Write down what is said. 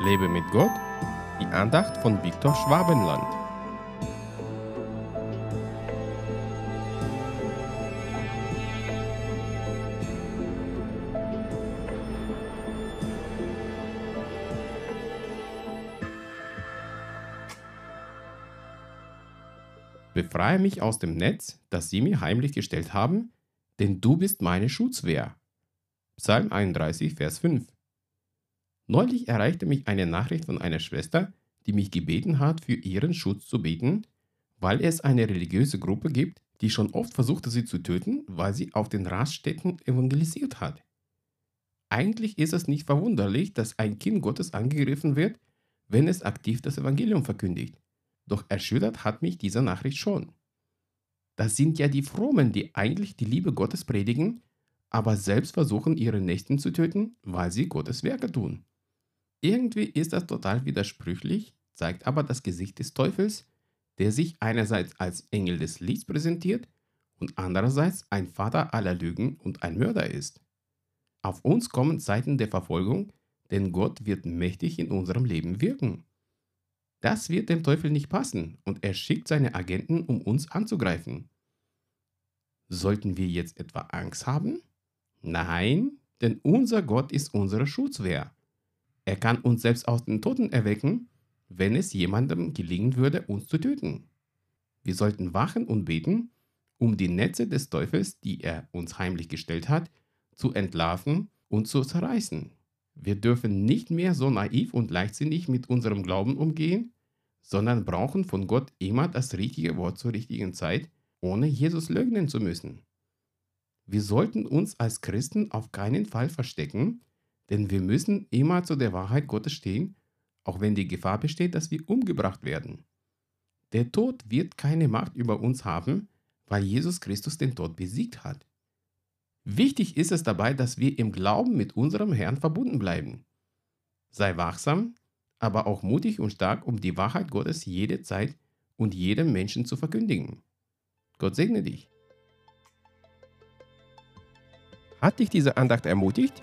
Lebe mit Gott, die Andacht von Viktor Schwabenland. Befreie mich aus dem Netz, das sie mir heimlich gestellt haben, denn du bist meine Schutzwehr. Psalm 31, Vers 5. Neulich erreichte mich eine Nachricht von einer Schwester, die mich gebeten hat, für ihren Schutz zu beten, weil es eine religiöse Gruppe gibt, die schon oft versuchte, sie zu töten, weil sie auf den Raststätten evangelisiert hat. Eigentlich ist es nicht verwunderlich, dass ein Kind Gottes angegriffen wird, wenn es aktiv das Evangelium verkündigt. Doch erschüttert hat mich diese Nachricht schon. Das sind ja die Frommen, die eigentlich die Liebe Gottes predigen, aber selbst versuchen, ihre Nächsten zu töten, weil sie Gottes Werke tun. Irgendwie ist das total widersprüchlich, zeigt aber das Gesicht des Teufels, der sich einerseits als Engel des Lichts präsentiert und andererseits ein Vater aller Lügen und ein Mörder ist. Auf uns kommen Zeiten der Verfolgung, denn Gott wird mächtig in unserem Leben wirken. Das wird dem Teufel nicht passen und er schickt seine Agenten, um uns anzugreifen. Sollten wir jetzt etwa Angst haben? Nein, denn unser Gott ist unsere Schutzwehr. Er kann uns selbst aus den Toten erwecken, wenn es jemandem gelingen würde, uns zu töten. Wir sollten wachen und beten, um die Netze des Teufels, die er uns heimlich gestellt hat, zu entlarven und zu zerreißen. Wir dürfen nicht mehr so naiv und leichtsinnig mit unserem Glauben umgehen, sondern brauchen von Gott immer das richtige Wort zur richtigen Zeit, ohne Jesus leugnen zu müssen. Wir sollten uns als Christen auf keinen Fall verstecken, denn wir müssen immer zu der Wahrheit Gottes stehen, auch wenn die Gefahr besteht, dass wir umgebracht werden. Der Tod wird keine Macht über uns haben, weil Jesus Christus den Tod besiegt hat. Wichtig ist es dabei, dass wir im Glauben mit unserem Herrn verbunden bleiben. Sei wachsam, aber auch mutig und stark, um die Wahrheit Gottes jede Zeit und jedem Menschen zu verkündigen. Gott segne dich. Hat dich diese Andacht ermutigt?